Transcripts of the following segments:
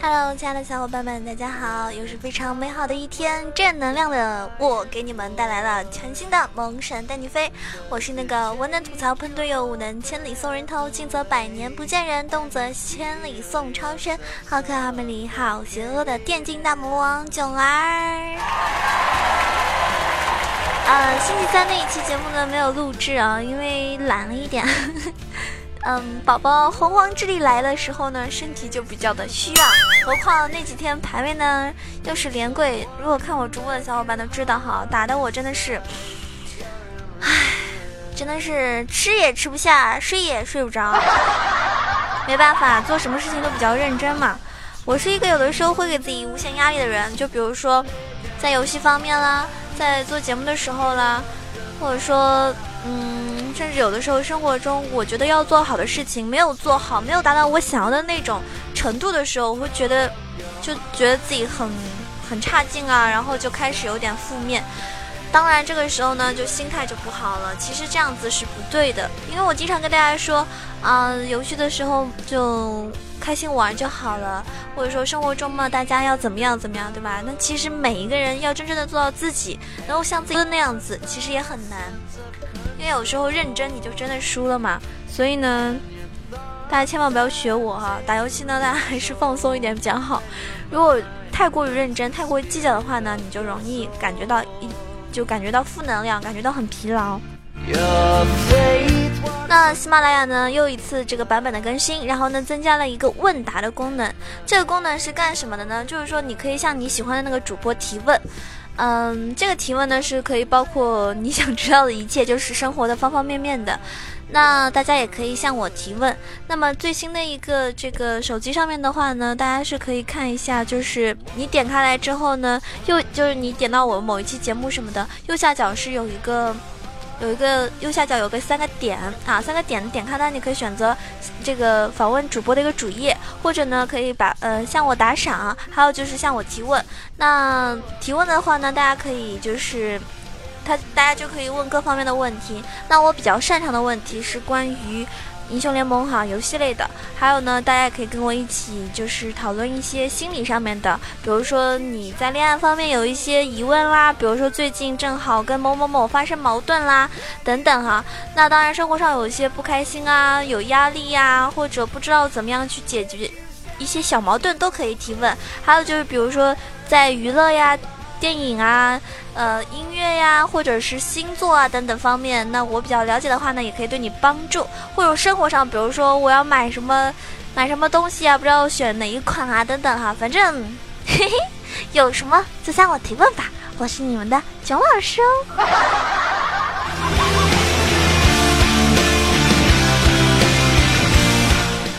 Hello，亲爱的小伙伴们，大家好！又是非常美好的一天，正能量的我给你们带来了全新的萌神带你飞。我是那个文能吐槽喷队友，武能千里送人头，静则百年不见人，动则千里送超生，好可爱、好美丽、好邪恶的电竞大魔王囧儿。呃，星期三那一期节目呢没有录制啊，因为懒了一点。嗯，宝宝洪荒之力来的时候呢，身体就比较的虚啊。何况那几天排位呢又是连跪，如果看我直播的小伙伴都知道哈，打的我真的是，唉，真的是吃也吃不下，睡也睡不着。没办法，做什么事情都比较认真嘛。我是一个有的时候会给自己无限压力的人，就比如说在游戏方面啦，在做节目的时候啦，或者说。嗯，甚至有的时候生活中，我觉得要做好的事情没有做好，没有达到我想要的那种程度的时候，我会觉得，就觉得自己很很差劲啊，然后就开始有点负面。当然这个时候呢，就心态就不好了。其实这样子是不对的，因为我经常跟大家说，啊，游戏的时候就。开心玩就好了，或者说生活中嘛，大家要怎么样怎么样，对吧？那其实每一个人要真正的做到自己，然后像自己那样子，其实也很难，因为有时候认真你就真的输了嘛。所以呢，大家千万不要学我哈，打游戏呢，大家还是放松一点比较好。如果太过于认真、太过于计较的话呢，你就容易感觉到一就感觉到负能量，感觉到很疲劳。那喜马拉雅呢又一次这个版本的更新，然后呢增加了一个问答的功能。这个功能是干什么的呢？就是说你可以向你喜欢的那个主播提问。嗯，这个提问呢是可以包括你想知道的一切，就是生活的方方面面的。那大家也可以向我提问。那么最新的一个这个手机上面的话呢，大家是可以看一下，就是你点开来之后呢，右就是你点到我某一期节目什么的，右下角是有一个。有一个右下角有个三个点啊，三个点点开它，你可以选择这个访问主播的一个主页，或者呢可以把呃向我打赏，还有就是向我提问。那提问的话呢，大家可以就是他大家就可以问各方面的问题。那我比较擅长的问题是关于。英雄联盟哈，游戏类的，还有呢，大家也可以跟我一起，就是讨论一些心理上面的，比如说你在恋爱方面有一些疑问啦，比如说最近正好跟某某某发生矛盾啦，等等哈。那当然，生活上有一些不开心啊，有压力呀，或者不知道怎么样去解决一些小矛盾，都可以提问。还有就是，比如说在娱乐呀。电影啊，呃，音乐呀，或者是星座啊等等方面，那我比较了解的话呢，也可以对你帮助。或者生活上，比如说我要买什么，买什么东西啊，不知道选哪一款啊，等等哈，反正，嘿嘿，有什么就向我提问吧，我是你们的囧老师哦。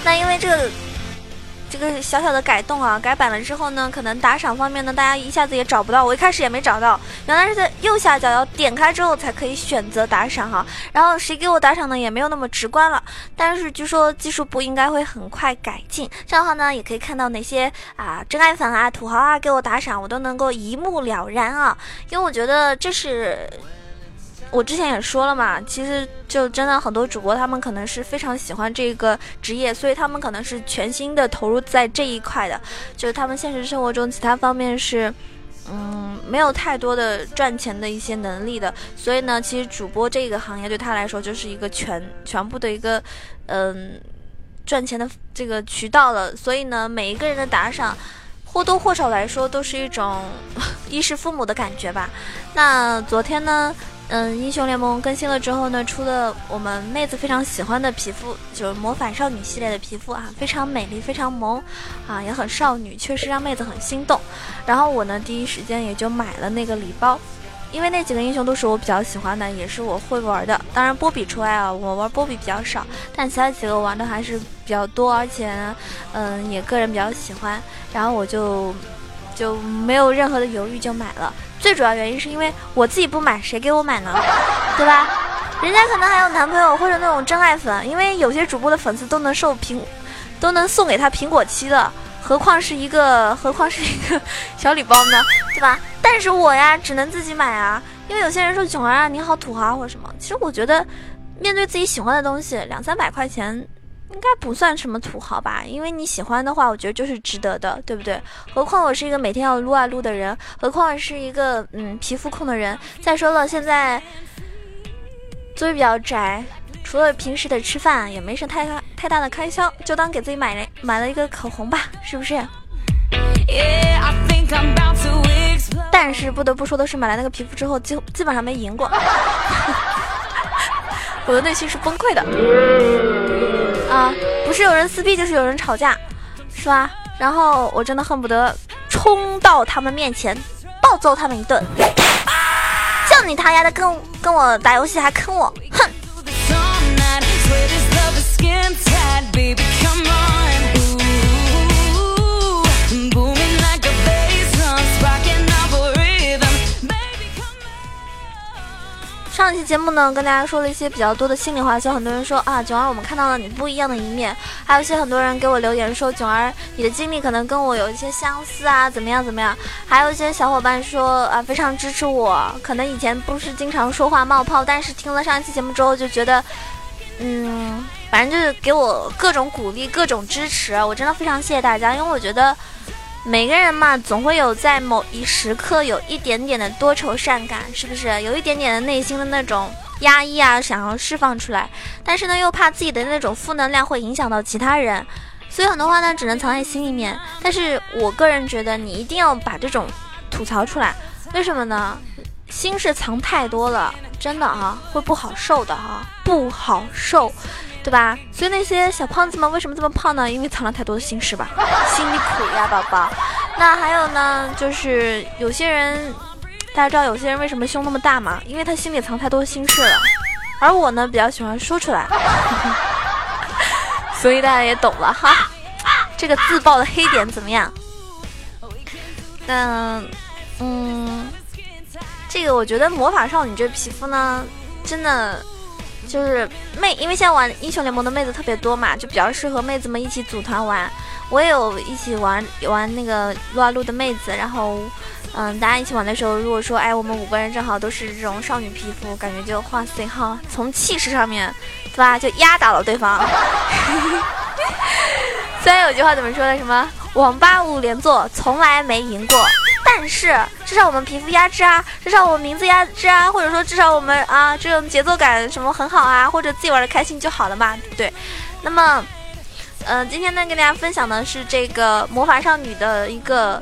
那因为这个。这个小小的改动啊，改版了之后呢，可能打赏方面呢，大家一下子也找不到。我一开始也没找到，原来是在右下角要点开之后才可以选择打赏哈。然后谁给我打赏呢，也没有那么直观了。但是据说技术部应该会很快改进，这样的话呢，也可以看到哪些啊真爱粉啊、土豪啊给我打赏，我都能够一目了然啊。因为我觉得这是。我之前也说了嘛，其实就真的很多主播，他们可能是非常喜欢这个职业，所以他们可能是全心的投入在这一块的。就是他们现实生活中其他方面是，嗯，没有太多的赚钱的一些能力的。所以呢，其实主播这个行业对他来说就是一个全全部的一个，嗯，赚钱的这个渠道了。所以呢，每一个人的打赏，或多或少来说都是一种 衣食父母的感觉吧。那昨天呢？嗯，英雄联盟更新了之后呢，出了我们妹子非常喜欢的皮肤，就是魔法少女系列的皮肤啊，非常美丽，非常萌，啊，也很少女，确实让妹子很心动。然后我呢，第一时间也就买了那个礼包，因为那几个英雄都是我比较喜欢的，也是我会玩的。当然波比除外啊，我玩波比比较少，但其他几个玩的还是比较多，而且嗯，也个人比较喜欢。然后我就就没有任何的犹豫就买了。最主要原因是因为我自己不买，谁给我买呢？对吧？人家可能还有男朋友或者那种真爱粉，因为有些主播的粉丝都能受苹，都能送给他苹果七的，何况是一个，何况是一个 小礼包呢？对吧？但是我呀，只能自己买啊，因为有些人说囧儿啊，你好土豪或者什么，其实我觉得，面对自己喜欢的东西，两三百块钱。应该不算什么土豪吧，因为你喜欢的话，我觉得就是值得的，对不对？何况我是一个每天要撸啊撸的人，何况是一个嗯皮肤控的人。再说了，现在作为比较宅，除了平时的吃饭，也没什么太太大的开销，就当给自己买了买了一个口红吧，是不是？但是不得不说的是，买了那个皮肤之后，基基本上没赢过，我的内心是崩溃的。啊，不是有人撕逼，就是有人吵架，是吧？然后我真的恨不得冲到他们面前，暴揍他们一顿。就你他丫的跟跟我打游戏还坑我，哼！上一期节目呢，跟大家说了一些比较多的心里话，就很多人说啊，囧儿，我们看到了你不一样的一面，还有一些很多人给我留言说，囧儿，你的经历可能跟我有一些相似啊，怎么样怎么样？还有一些小伙伴说啊，非常支持我，可能以前不是经常说话冒泡，但是听了上一期节目之后就觉得，嗯，反正就是给我各种鼓励，各种支持，我真的非常谢谢大家，因为我觉得。每个人嘛，总会有在某一时刻有一点点的多愁善感，是不是？有一点点的内心的那种压抑啊，想要释放出来，但是呢，又怕自己的那种负能量会影响到其他人，所以很多话呢，只能藏在心里面。但是我个人觉得，你一定要把这种吐槽出来，为什么呢？心事藏太多了，真的啊，会不好受的哈，不好受。对吧？所以那些小胖子们为什么这么胖呢？因为藏了太多的心事吧，心里苦呀，宝宝。那还有呢，就是有些人，大家知道有些人为什么胸那么大吗？因为他心里藏太多心事了。而我呢，比较喜欢说出来，所以大家也懂了哈。这个自爆的黑点怎么样？那嗯，这个我觉得魔法少女这皮肤呢，真的。就是妹，因为现在玩英雄联盟的妹子特别多嘛，就比较适合妹子们一起组团玩。我也有一起玩玩那个撸啊撸的妹子，然后，嗯，大家一起玩的时候，如果说哎，我们五个人正好都是这种少女皮肤，感觉就哇塞哈，从气势上面，对吧，就压倒了对方。虽然有句话怎么说的，什么网吧五连坐从来没赢过。但是至少我们皮肤压制啊，至少我们名字压制啊，或者说至少我们啊这种节奏感什么很好啊，或者自己玩的开心就好了嘛，对不对？那么，呃，今天呢跟大家分享的是这个魔法少女的一个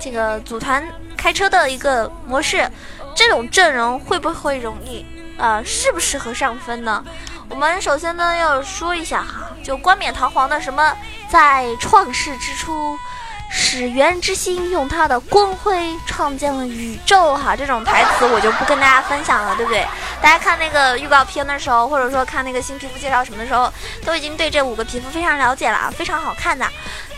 这个组团开车的一个模式，这种阵容会不会容易啊？适不适合上分呢？我们首先呢要说一下哈，就冠冕堂皇的什么在创世之初。始源之心用它的光辉创建了宇宙，哈，这种台词我就不跟大家分享了，对不对？大家看那个预告片的时候，或者说看那个新皮肤介绍什么的时候，都已经对这五个皮肤非常了解了，非常好看的。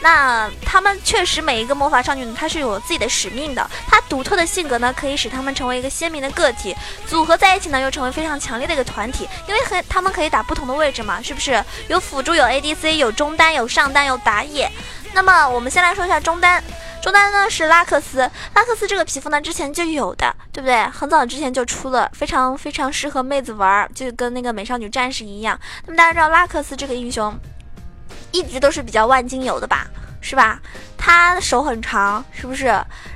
那他们确实每一个魔法少女呢，她是有自己的使命的，她独特的性格呢，可以使她们成为一个鲜明的个体，组合在一起呢，又成为非常强烈的一个团体，因为和他们可以打不同的位置嘛，是不是？有辅助，有 ADC，有中单，有上单，有打野。那么我们先来说一下中单，中单呢是拉克斯，拉克斯这个皮肤呢之前就有的，对不对？很早之前就出了，非常非常适合妹子玩，就跟那个美少女战士一样。那么大家知道拉克斯这个英雄，一直都是比较万金油的吧？是吧？他手很长，是不是？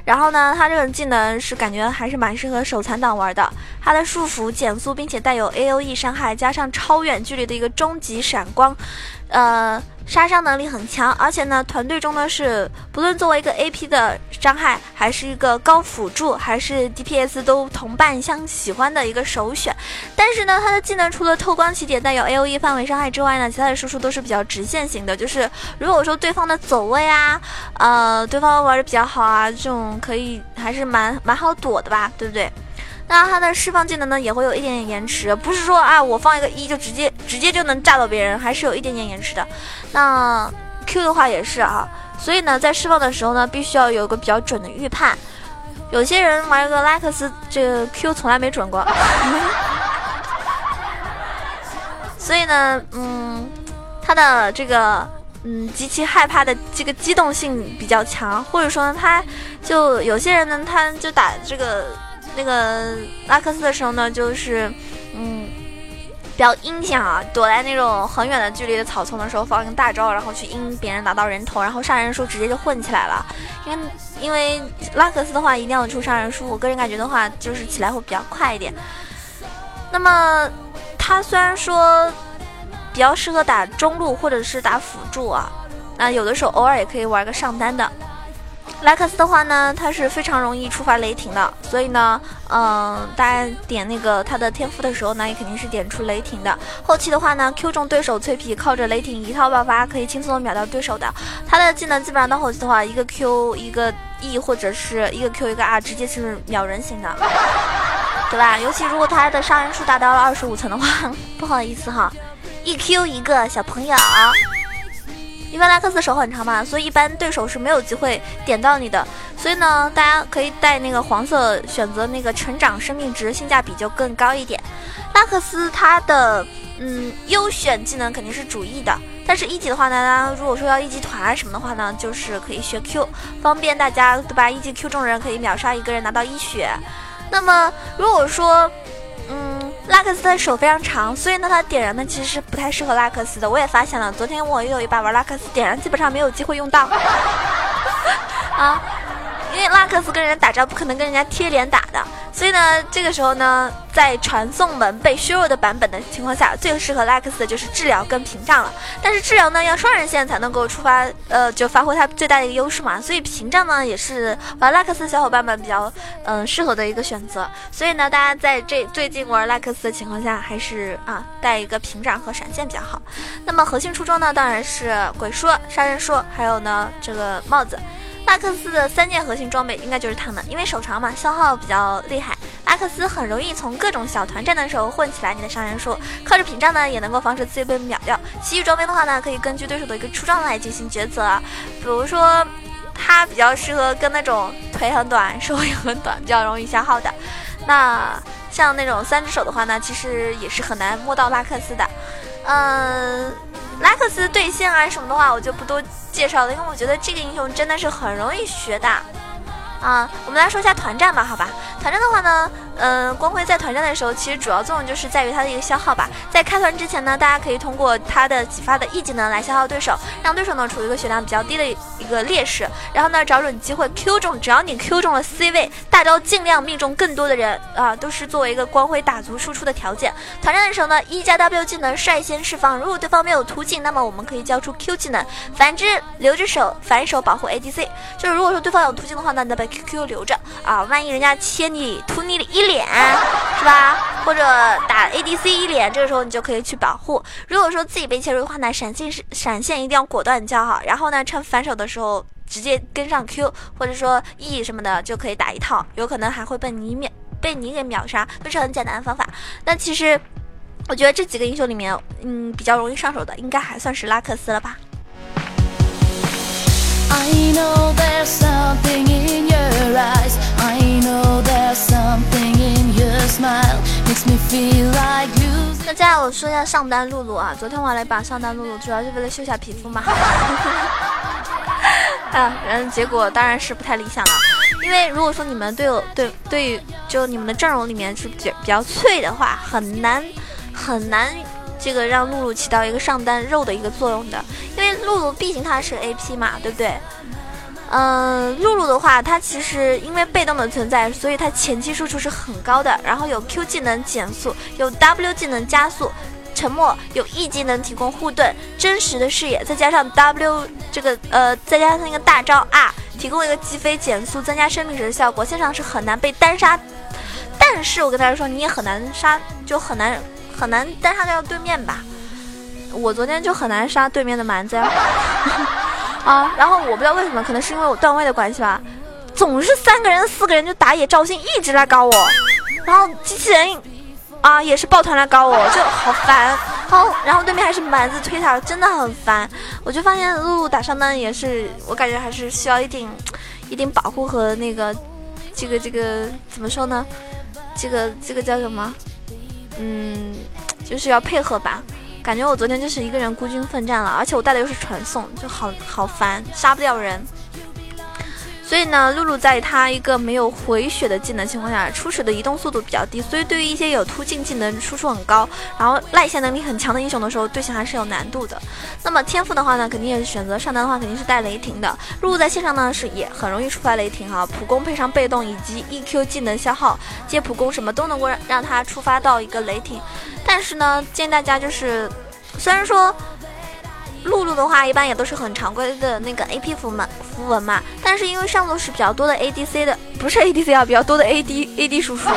然后呢，他这个技能是感觉还是蛮适合手残党玩的。他的束缚减速，并且带有 A O E 伤害，加上超远距离的一个终极闪光，呃。杀伤能力很强，而且呢，团队中呢是不论作为一个 AP 的伤害，还是一个高辅助，还是 DPS 都同伴相喜欢的一个首选。但是呢，他的技能除了透光起点带有 AOE 范围伤害之外呢，其他的输出都是比较直线型的。就是如果说对方的走位啊，呃，对方玩的比较好啊，这种可以还是蛮蛮好躲的吧，对不对？那它的释放技能呢，也会有一点点延迟，不是说啊，我放一个一就直接直接就能炸到别人，还是有一点点延迟的。那 Q 的话也是啊，所以呢，在释放的时候呢，必须要有个比较准的预判。有些人玩个拉克斯，这个 Q 从来没准过，所以呢，嗯，他的这个嗯极其害怕的这个机动性比较强，或者说他就有些人呢，他就打这个。那个拉克斯的时候呢，就是，嗯，比较阴险啊，躲在那种很远的距离的草丛的时候放一个大招，然后去阴别人拿到人头，然后杀人书直接就混起来了。因为因为拉克斯的话一定要出杀人书，我个人感觉的话就是起来会比较快一点。那么他虽然说比较适合打中路或者是打辅助啊，那有的时候偶尔也可以玩个上单的。莱克斯的话呢，他是非常容易触发雷霆的，所以呢，嗯，大家点那个他的天赋的时候呢，也肯定是点出雷霆的。后期的话呢，Q 中对手脆皮，靠着雷霆一套爆发，可以轻松的秒掉对手的。他的技能基本上到后期的话，一个 Q 一个 E 或者是一个 Q 一个 R，直接是秒人型的，对吧？尤其如果他的杀人数达到了二十五层的话，不好意思哈，一 Q 一个小朋友。因为拉克斯手很长嘛，所以一般对手是没有机会点到你的。所以呢，大家可以带那个黄色，选择那个成长生命值，性价比就更高一点。拉克斯他的嗯优选技能肯定是主 E 的，但是一级的话呢，如果说要一级团什么的话呢，就是可以学 Q，方便大家对吧？一级 Q 中人可以秒杀一个人拿到一血。那么如果说。拉克斯的手非常长，所以呢，他点燃呢其实是不太适合拉克斯的。我也发现了，昨天我又有一把玩拉克斯，点燃基本上没有机会用到。啊。因为拉克斯跟人打招不可能跟人家贴脸打的，所以呢，这个时候呢，在传送门被削弱的版本的情况下，最适合拉克斯的就是治疗跟屏障了。但是治疗呢，要双人线才能够触发，呃，就发挥它最大的一个优势嘛。所以屏障呢，也是玩拉克斯小伙伴们比较嗯适合的一个选择。所以呢，大家在这最近玩拉克斯的情况下，还是啊带一个屏障和闪现比较好。那么核心出装呢，当然是鬼术、杀人术，还有呢这个帽子。拉克斯的三件核心装备应该就是他们，因为手长嘛，消耗比较厉害。拉克斯很容易从各种小团战的时候混起来你的杀人数，靠着屏障呢，也能够防止自己被秒掉。其余装备的话呢，可以根据对手的一个出装来进行抉择。比如说，他比较适合跟那种腿很短、手也很短、比较容易消耗的。那像那种三只手的话呢，其实也是很难摸到拉克斯的。嗯。拉克斯对线啊什么的话，我就不多介绍了，因为我觉得这个英雄真的是很容易学的。啊，我们来说一下团战吧，好吧？团战的话呢。嗯，光辉在团战的时候，其实主要作用就是在于它的一个消耗吧。在开团之前呢，大家可以通过它的几发的 E 技能来消耗对手，让对手呢处于一个血量比较低的一个劣势。然后呢，找准机会 Q 中，只要你 Q 中了 C 位，大招尽量命中更多的人啊，都是作为一个光辉打足输出的条件。团战的时候呢，E 加 W 技能率先释放，如果对方没有突进，那么我们可以交出 Q 技能，反之留着手反手保护 ADC。就是如果说对方有突进的话呢，那把 QQ 留着啊，万一人家切你图你的一脸。是吧？或者打 ADC 一脸，这个时候你就可以去保护。如果说自己被切入的话呢，闪现是闪现一定要果断叫好，然后呢，趁反手的时候直接跟上 Q，或者说 E 什么的就可以打一套，有可能还会被你秒被你给秒杀，都是很简单的方法。那其实我觉得这几个英雄里面，嗯，比较容易上手的应该还算是拉克斯了吧。I know there's something in your eyes. I know there's something in your smile. Makes me feel like losing. 那接下来我说一下上单露露啊，昨天玩了一把上单露露，主要是为了修下皮肤嘛。啊，然后结果当然是不太理想了，因为如果说你们队友对对，就你们的阵容里面是比比较脆的话，很难很难。这个让露露起到一个上单肉的一个作用的，因为露露毕竟她是 A P 嘛，对不对？嗯，露露的话，她其实因为被动的存在，所以她前期输出是很高的。然后有 Q 技能减速，有 W 技能加速，沉默，有 E 技能提供护盾，真实的视野，再加上 W 这个呃，再加上那个大招 R，提供一个击飞减速，增加生命值的效果，线上是很难被单杀。但是我跟大家说，你也很难杀，就很难。很难单杀掉对面吧？我昨天就很难杀对面的蛮子呀！啊，然后我不知道为什么，可能是因为我段位的关系吧，总是三个人、四个人就打野赵信一直来搞我，然后机器人啊也是抱团来搞我，就好烦。好，然后对面还是蛮子推塔，真的很烦。我就发现露露打上单也是，我感觉还是需要一定一定保护和那个这个这个怎么说呢？这个这个叫什么？嗯，就是要配合吧，感觉我昨天就是一个人孤军奋战了，而且我带的又是传送，就好好烦，杀不掉人。所以呢，露露在他一个没有回血的技能情况下，初始的移动速度比较低，所以对于一些有突进技能输出很高，然后赖线能力很强的英雄的时候，对线还是有难度的。那么天赋的话呢，肯定也是选择上单的话，肯定是带雷霆的。露露在线上呢是也很容易触发雷霆哈，普攻配上被动以及 EQ 技能消耗接普攻什么都能够让让他触发到一个雷霆。但是呢，建议大家就是，虽然说。露露的话，一般也都是很常规的那个 AP 符嘛符文嘛，但是因为上路是比较多的 ADC 的，不是 ADC 啊，比较多的 AD AD 输出，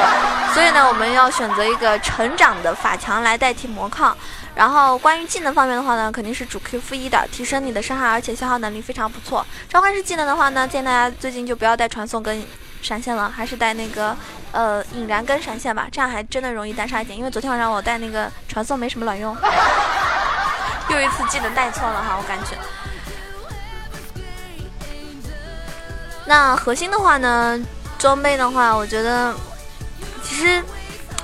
所以呢，我们要选择一个成长的法强来代替魔抗。然后关于技能方面的话呢，肯定是主 Q 负一的，提升你的伤害，而且消耗能力非常不错。召唤师技能的话呢，建议大家最近就不要带传送跟闪现了，还是带那个呃引燃跟闪现吧，这样还真的容易单杀一点。因为昨天晚上我带那个传送没什么卵用。又一次技能带错了哈，我感觉。那核心的话呢，装备的话，我觉得其实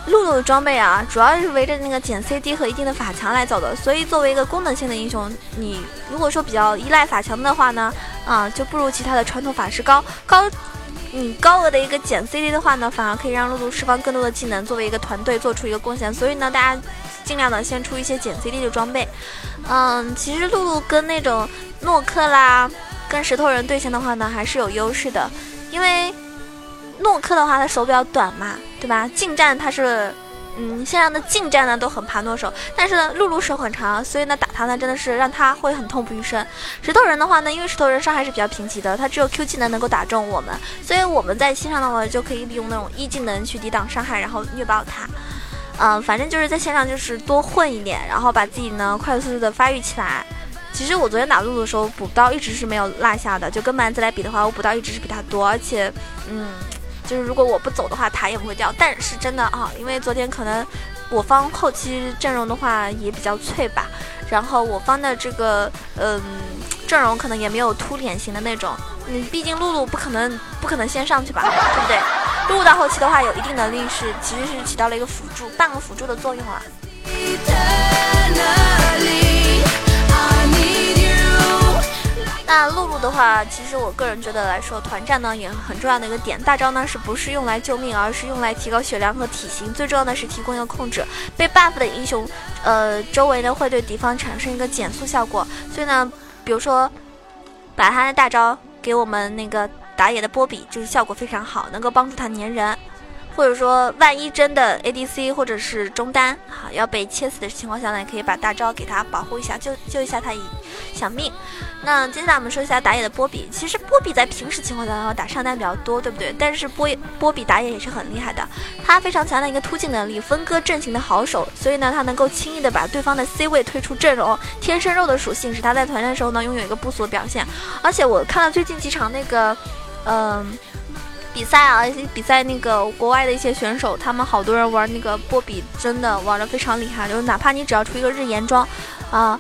露露的装备啊，主要是围着那个减 CD 和一定的法强来走的。所以作为一个功能性的英雄，你如果说比较依赖法强的话呢，啊，就不如其他的传统法师高高。你高额的一个减 CD 的话呢，反而可以让露露释放更多的技能，作为一个团队做出一个贡献。所以呢，大家尽量的先出一些减 CD 的装备。嗯，其实露露跟那种诺克啦，跟石头人对线的话呢，还是有优势的。因为诺克的话，他手比较短嘛，对吧？近战他是。嗯，线上的近战呢都很怕诺手，但是呢，露露手很长，所以呢打他呢真的是让他会很痛不欲生。石头人的话呢，因为石头人伤害是比较贫瘠的，他只有 Q 技能能够打中我们，所以我们在线上的话就可以利用那种 E 技能去抵挡伤害，然后虐爆他。嗯，反正就是在线上就是多混一点，然后把自己呢快速的发育起来。其实我昨天打露露的时候补刀一直是没有落下的，就跟蛮子来比的话，我补刀一直是比他多，而且嗯。就是如果我不走的话，塔也不会掉。但是真的啊，因为昨天可能我方后期阵容的话也比较脆吧，然后我方的这个嗯阵容可能也没有凸脸型的那种。嗯毕竟露露不可能不可能先上去吧，对不对？露露到后期的话，有一定能力是其实是起到了一个辅助，半个辅助的作用啊。那露露的话，其实我个人觉得来说，团战呢也很重要的一个点。大招呢是不是用来救命，而是用来提高血量和体型。最重要的是提供一个控制。被 buff 的英雄，呃，周围呢会对敌方产生一个减速效果。所以呢，比如说把他的大招给我们那个打野的波比，就是效果非常好，能够帮助他粘人。或者说，万一真的 ADC 或者是中单哈要被切死的情况下呢，也可以把大招给他保护一下，救救一下他一小命。那接下来我们说一下打野的波比。其实波比在平时情况下打上单比较多，对不对？但是波波比打野也是很厉害的，他非常强的一个突进能力，分割阵型的好手，所以呢，他能够轻易的把对方的 C 位推出阵容。天生肉的属性使他在团战的时候呢拥有一个不俗的表现。而且我看到最近几场那个，嗯。比赛啊，一些比赛那个国外的一些选手，他们好多人玩那个波比，真的玩的非常厉害。就是哪怕你只要出一个日炎装，啊，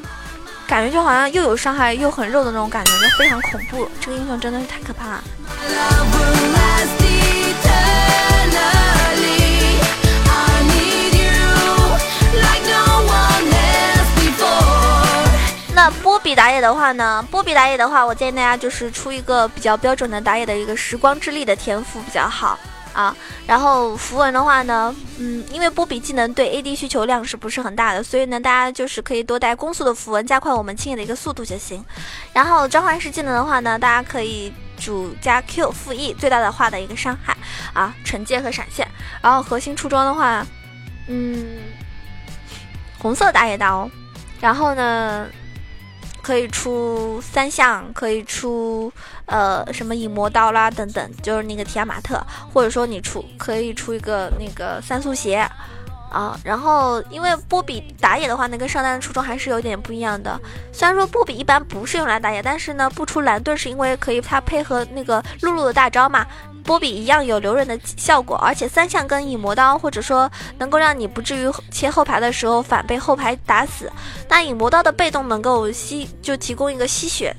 感觉就好像又有伤害又很肉的那种感觉，就非常恐怖。这个英雄真的是太可怕了。打野的话呢？波比打野的话，我建议大家就是出一个比较标准的打野的一个时光之力的天赋比较好啊。然后符文的话呢，嗯，因为波比技能对 AD 需求量是不是很大的，所以呢，大家就是可以多带攻速的符文，加快我们清野的一个速度就行。然后召唤师技能的话呢，大家可以主加 Q 负 E，最大的化的一个伤害啊，惩戒和闪现。然后核心出装的话，嗯，红色打野刀，然后呢？可以出三项，可以出呃什么影魔刀啦等等，就是那个提亚马特，或者说你出可以出一个那个三速鞋啊。然后因为波比打野的话，呢跟上单的初衷还是有点不一样的。虽然说波比一般不是用来打野，但是呢不出蓝盾是因为可以它配合那个露露的大招嘛。波比一样有留人的效果，而且三项跟影魔刀，或者说能够让你不至于切后排的时候反被后排打死。那影魔刀的被动能够吸，就提供一个吸血、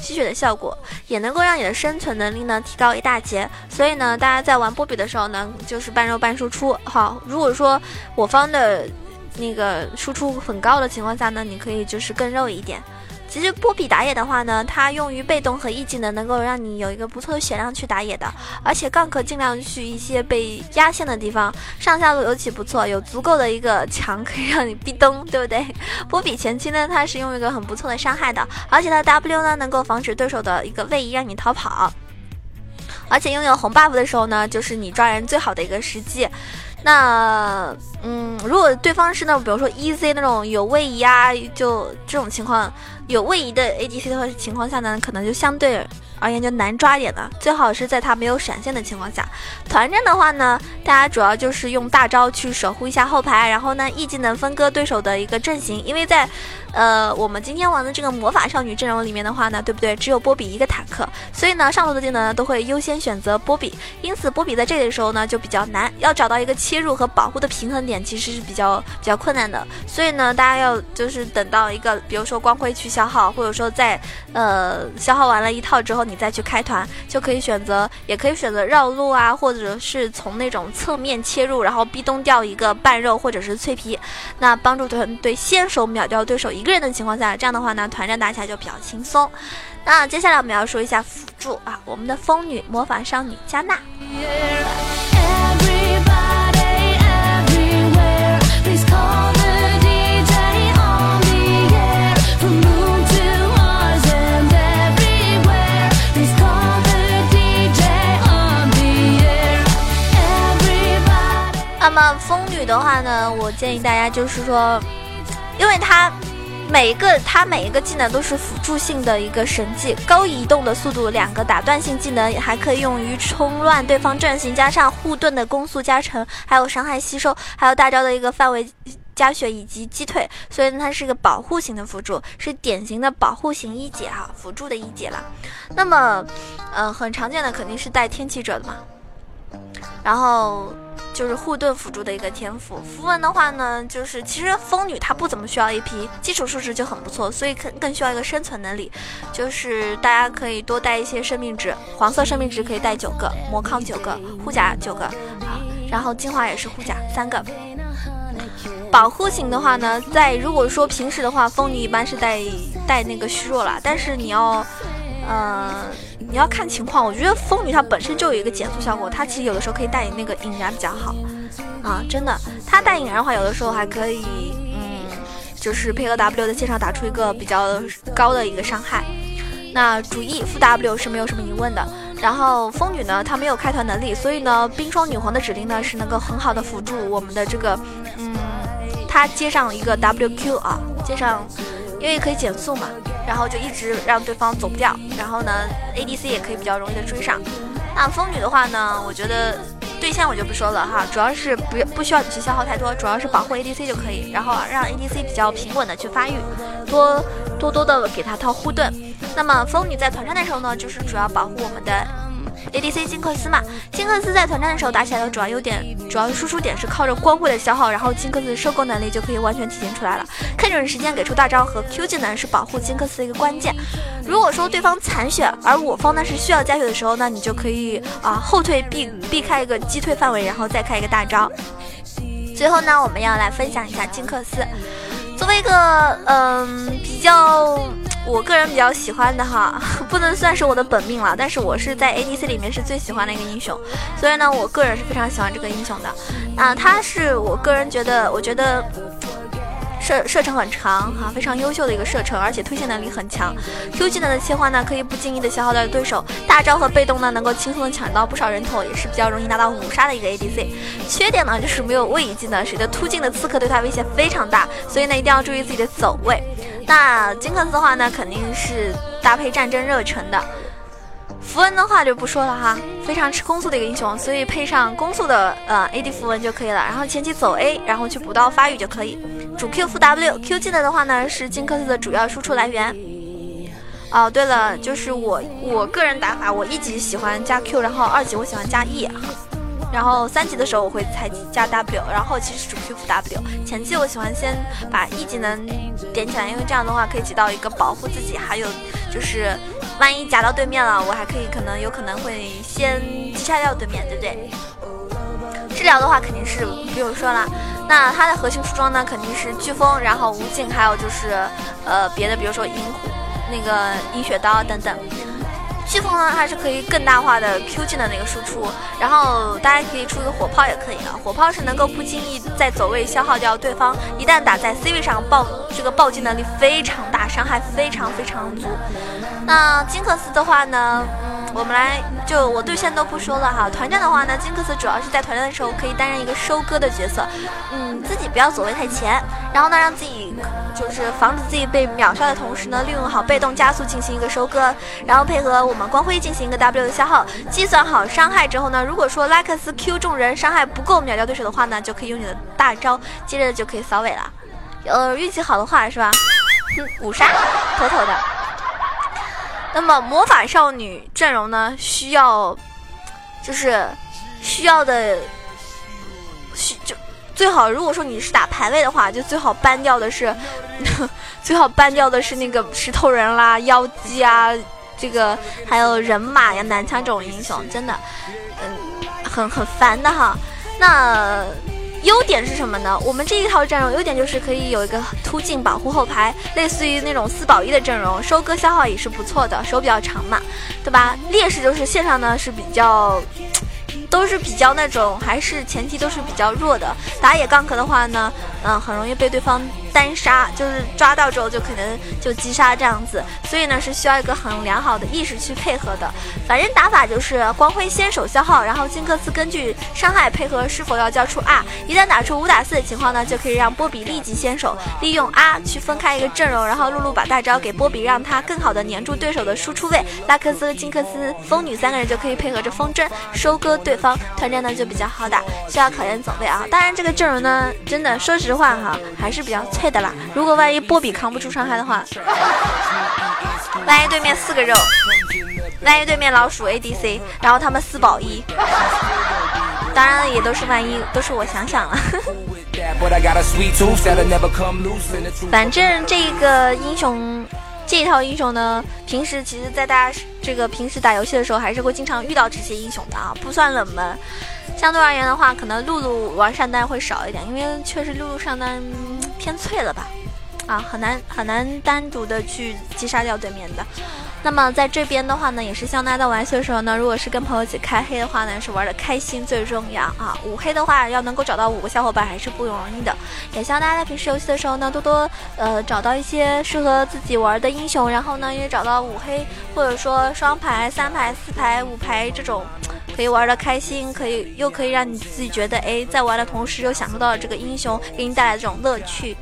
吸血的效果，也能够让你的生存能力呢提高一大截。所以呢，大家在玩波比的时候呢，就是半肉半输出。好，如果说我方的那个输出很高的情况下呢，你可以就是更肉一点。其实波比打野的话呢，它用于被动和 E 技能，能够让你有一个不错的血量去打野的，而且杠可尽量去一些被压线的地方，上下路尤其不错，有足够的一个墙可以让你逼咚，对不对？波比前期呢，它是用一个很不错的伤害的，而且它 W 呢能够防止对手的一个位移让你逃跑，而且拥有红 buff 的时候呢，就是你抓人最好的一个时机。那，嗯，如果对方是那种，比如说 e z 那种有位移啊，就这种情况有位移的 A D C 的情况下呢，可能就相对。而言就难抓点了，最好是在它没有闪现的情况下。团战的话呢，大家主要就是用大招去守护一下后排，然后呢，E 技能分割对手的一个阵型。因为在，呃，我们今天玩的这个魔法少女阵容里面的话呢，对不对？只有波比一个坦克，所以呢，上路的技能都会优先选择波比。因此，波比在这里的时候呢，就比较难，要找到一个切入和保护的平衡点，其实是比较比较困难的。所以呢，大家要就是等到一个，比如说光辉去消耗，或者说在呃消耗完了一套之后。你再去开团就可以选择，也可以选择绕路啊，或者是从那种侧面切入，然后逼咚掉一个半肉或者是脆皮，那帮助团队先手秒掉对手一个人的情况下，这样的话呢，团战打起来就比较轻松。那接下来我们要说一下辅助啊，我们的风女魔法少女加纳。那么风女的话呢，我建议大家就是说，因为它每一个它每一个技能都是辅助性的一个神技，高移动的速度，两个打断性技能还可以用于冲乱对方阵型，加上护盾的攻速加成，还有伤害吸收，还有大招的一个范围加血以及击退，所以呢它是一个保护型的辅助，是典型的保护型一姐哈，辅助的一姐了。那么，呃，很常见的肯定是带天启者的嘛，然后。就是护盾辅助的一个天赋，符文的话呢，就是其实风女她不怎么需要 AP，基础数值就很不错，所以更更需要一个生存能力。就是大家可以多带一些生命值，黄色生命值可以带九个，魔抗九个，护甲九个，啊，然后进化也是护甲三个。保护型的话呢，在如果说平时的话，风女一般是带带那个虚弱了，但是你要。嗯，你要看情况。我觉得风女它本身就有一个减速效果，它其实有的时候可以带那个引燃比较好啊，真的。它带引燃的话，有的时候还可以，嗯，就是配合 W 在线上打出一个比较高的一个伤害。那主 E 副 W 是没有什么疑问的。然后风女呢，她没有开团能力，所以呢，冰霜女皇的指令呢是能够很好的辅助我们的这个，嗯，她接上一个 WQ 啊，接上。因为可以减速嘛，然后就一直让对方走不掉，然后呢，ADC 也可以比较容易的追上。那风女的话呢，我觉得对线我就不说了哈，主要是不不需要你去消耗太多，主要是保护 ADC 就可以，然后让 ADC 比较平稳的去发育，多多多的给他套护盾。那么风女在团战的时候呢，就是主要保护我们的。ADC 金克斯嘛，金克斯在团战的时候打起来的主要优点，主要输出点是靠着光辉的消耗，然后金克斯的收购能力就可以完全体现出来了。看准时间给出大招和 Q 技能是保护金克斯的一个关键。如果说对方残血，而我方呢是需要加血的时候，那你就可以啊后退避避开一个击退范围，然后再开一个大招。最后呢，我们要来分享一下金克斯，作为一个嗯比较。我个人比较喜欢的哈，不能算是我的本命了，但是我是在 ADC 里面是最喜欢的一个英雄，所以呢，我个人是非常喜欢这个英雄的。啊，他是我个人觉得，我觉得。射射程很长哈，非常优秀的一个射程，而且推线能力很强。Q 技能的切换呢，可以不经意的消耗掉对手。大招和被动呢，能够轻松的抢到不少人头，也是比较容易拿到五杀的一个 ADC。缺点呢，就是没有位移技能，使得突进的刺客对他威胁非常大，所以呢，一定要注意自己的走位。那金克斯的话呢，肯定是搭配战争热忱的。符文的话就不说了哈，非常吃攻速的一个英雄，所以配上攻速的呃 AD 符文就可以了。然后前期走 A，然后去补刀发育就可以。主 Q 副 W，Q 技能的话呢是金克斯的主要输出来源。哦，对了，就是我我个人打法，我一级喜欢加 Q，然后二级我喜欢加 E。然后三级的时候我会采加 W，然后其实主 Q 副 W。前期我喜欢先把 E 技能点起来，因为这样的话可以起到一个保护自己，还有就是万一夹到对面了，我还可以可能有可能会先击杀掉对面，对不对？治疗的话肯定是不用说了。那它的核心出装呢，肯定是飓风，然后无尽，还有就是呃别的，比如说银虎那个银雪刀等等。飓风呢，它是可以更大化的 Q 技能的一个输出，然后大家可以出一个火炮也可以啊。火炮是能够不经意在走位消耗掉对方，一旦打在 C 位上暴，这个暴击能力非常大，伤害非常非常足。那金克斯的话呢？我们来，就我对线都不说了哈。团战的话呢，金克斯主要是在团战的时候可以担任一个收割的角色，嗯，自己不要走位太前，然后呢，让自己就是防止自己被秒杀的同时呢，利用好被动加速进行一个收割，然后配合我们光辉进行一个 W 的消耗，计算好伤害之后呢，如果说拉克斯 Q 中人伤害不够秒掉对手的话呢，就可以用你的大招，接着就可以扫尾了。呃，运气好的话是吧？五杀，妥妥的。那么魔法少女阵容呢？需要，就是需要的，需就最好。如果说你是打排位的话，就最好搬掉的是，最好搬掉的是那个石头人啦、妖姬啊，这个还有人马呀、男枪这种英雄，真的，嗯，很很烦的哈。那。优点是什么呢？我们这一套阵容优点就是可以有一个突进保护后排，类似于那种四保一的阵容，收割消耗也是不错的，手比较长嘛，对吧？劣势就是线上呢是比较，都是比较那种，还是前提都是比较弱的。打野杠壳的话呢，嗯，很容易被对方。单杀就是抓到之后就可能就击杀这样子，所以呢是需要一个很良好的意识去配合的。反正打法就是光辉先手消耗，然后金克斯根据伤害配合是否要交出 R，一旦打出五打四的情况呢，就可以让波比立即先手，利用 R 去分开一个阵容，然后露露把大招给波比，让他更好的黏住对手的输出位。拉克斯和、金克斯、风女三个人就可以配合着风筝收割对方，团战呢就比较好打，需要考验走位啊。当然这个阵容呢，真的说实话哈，还是比较。配的啦，如果万一波比扛不住伤害的话，万一对面四个肉，万一对面老鼠 ADC，然后他们四保一，当然也都是万一，都是我想想了。反正这个英雄，这一套英雄呢，平时其实，在大家这个平时打游戏的时候，还是会经常遇到这些英雄的啊，不算冷门。相对而言的话，可能露露玩上单会少一点，因为确实露露上单偏脆了吧，啊，很难很难单独的去击杀掉对面的。那么在这边的话呢，也是希望大家在玩游戏的时候呢，如果是跟朋友一起开黑的话呢，是玩的开心最重要啊。五黑的话，要能够找到五个小伙伴还是不容易的。也希望大家在平时游戏的时候呢，多多呃找到一些适合自己玩的英雄，然后呢也找到五黑或者说双排、三排、四排、五排这种。可以玩的开心，可以又可以让你自己觉得，哎，在玩的同时又享受到了这个英雄给你带来的这种乐趣。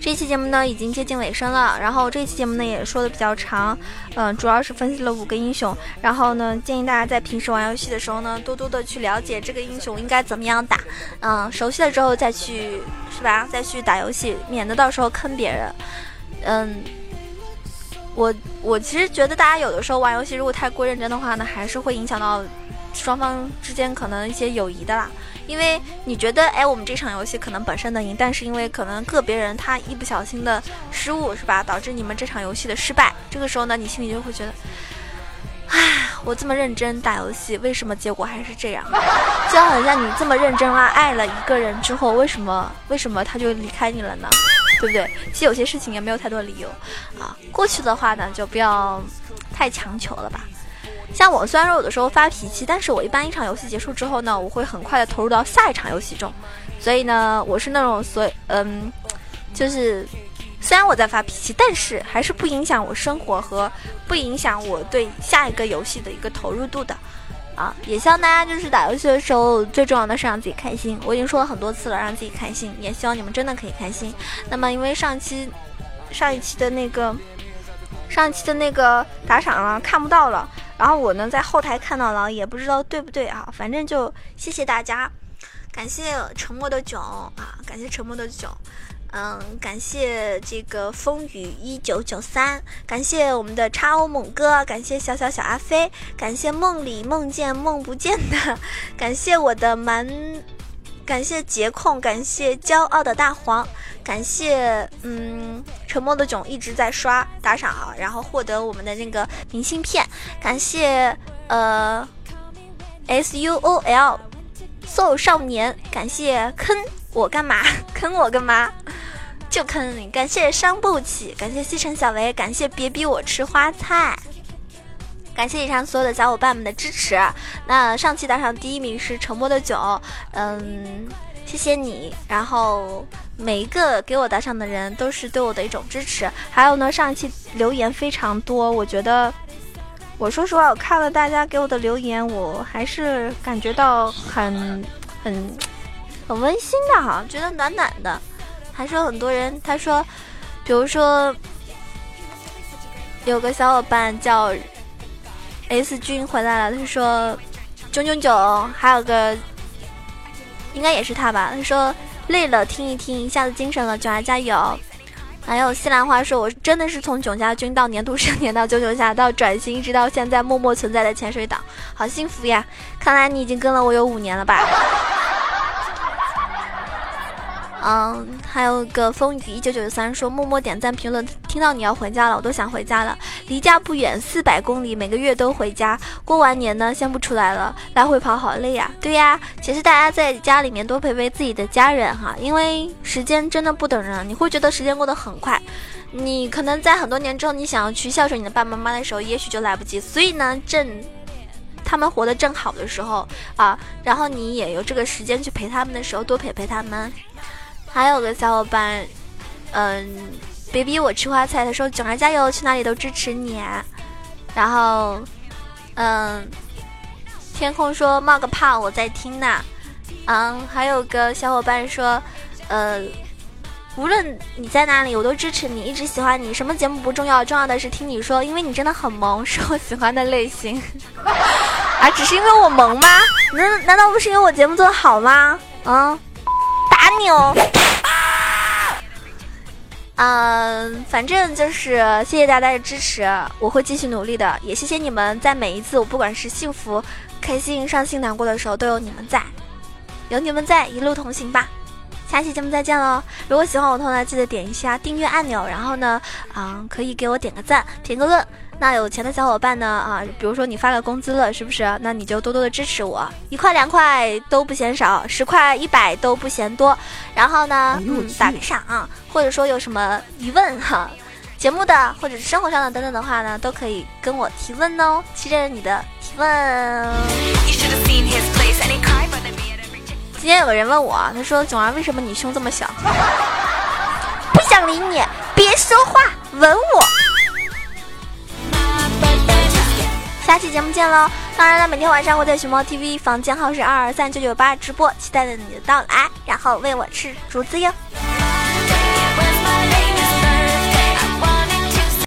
这期节目呢已经接近尾声了，然后这期节目呢也说的比较长，嗯，主要是分析了五个英雄，然后呢建议大家在平时玩游戏的时候呢，多多的去了解这个英雄应该怎么样打，嗯，熟悉了之后再去，是吧？再去打游戏，免得到时候坑别人，嗯。我我其实觉得大家有的时候玩游戏如果太过认真的话呢，还是会影响到双方之间可能一些友谊的啦。因为你觉得哎，我们这场游戏可能本身能赢，但是因为可能个别人他一不小心的失误是吧，导致你们这场游戏的失败。这个时候呢，你心里就会觉得，唉，我这么认真打游戏，为什么结果还是这样？就好像你这么认真啊，爱了一个人之后，为什么为什么他就离开你了呢？对不对？其实有些事情也没有太多理由啊。过去的话呢，就不要太强求了吧。像我虽然说有的时候发脾气，但是我一般一场游戏结束之后呢，我会很快的投入到下一场游戏中。所以呢，我是那种所嗯，就是虽然我在发脾气，但是还是不影响我生活和不影响我对下一个游戏的一个投入度的。啊，也希望大家就是打游戏的时候，最重要的是让自己开心。我已经说了很多次了，让自己开心，也希望你们真的可以开心。那么，因为上期、上一期的那个、上一期的那个打赏啊看不到了，然后我呢在后台看到了，也不知道对不对啊。反正就谢谢大家，感谢沉默的囧啊，感谢沉默的囧。嗯，感谢这个风雨一九九三，感谢我们的叉欧猛哥，感谢小小小阿飞，感谢梦里梦见梦不见的，感谢我的蛮，感谢节控，感谢骄傲的大黄，感谢嗯沉默的囧一直在刷打赏啊，然后获得我们的那个明信片，感谢呃 S U O L soul 少年，感谢坑我干嘛？坑我干嘛？就坑你！感谢伤不起，感谢西城小维，感谢别逼我吃花菜，感谢以上所有的小伙伴们的支持。那上期打赏第一名是沉默的酒，嗯，谢谢你。然后每一个给我打赏的人都是对我的一种支持。还有呢，上一期留言非常多，我觉得，我说实话，我看了大家给我的留言，我还是感觉到很很很温馨的哈，觉得暖暖的。还是有很多人，他说，比如说，有个小伙伴叫 S 君回来了，他说九九九，还有个应该也是他吧，他说累了听一听，一下子精神了，囧儿加油。还有西兰花说，我真的是从囧家军到年度盛典到九九下到转型，一直到现在默默存在的潜水党，好幸福呀！看来你已经跟了我有五年了吧。嗯，还有个风雨一九九三说默默点赞评论，听到你要回家了，我都想回家了。离家不远，四百公里，每个月都回家。过完年呢，先不出来了，来回跑好累呀。对呀，其实大家在家里面多陪陪自己的家人哈，因为时间真的不等人，你会觉得时间过得很快。你可能在很多年之后，你想要去孝顺你的爸爸妈妈的时候，也许就来不及。所以呢，正他们活得正好的时候啊，然后你也有这个时间去陪他们的时候，多陪陪他们。还有个小伙伴，嗯，别逼我吃花菜。他说：“囧儿加油，去哪里都支持你。”然后，嗯，天空说：“冒个泡，我在听呢。”嗯，还有个小伙伴说：“呃，无论你在哪里，我都支持你，一直喜欢你。什么节目不重要，重要的是听你说，因为你真的很萌，是我喜欢的类型。啊，只是因为我萌吗？难难道不是因为我节目做的好吗？啊？”打你哦！嗯，反正就是谢谢大家的支持，我会继续努力的。也谢谢你们，在每一次我不管是幸福、开心、伤心、难过的时候，都有你们在，有你们在，一路同行吧。下期节目再见喽！如果喜欢我的话，记得点一下订阅按钮，然后呢，嗯，可以给我点个赞，评个论。那有钱的小伙伴呢？啊，比如说你发了工资了，是不是？那你就多多的支持我，一块两块都不嫌少，十块一百都不嫌多。然后呢，嗯，打个赏，啊或者说有什么疑问哈，节目的或者是生活上的等等的话呢，都可以跟我提问哦，期待你的提问。今天有个人问我，他说：“囧儿，为什么你胸这么小？” 不想理你，别说话，吻我。下期节目见喽！当然了，每天晚上我在熊猫 TV 房间号是二二三九九八直播，期待着你的到来，然后喂我吃竹子哟。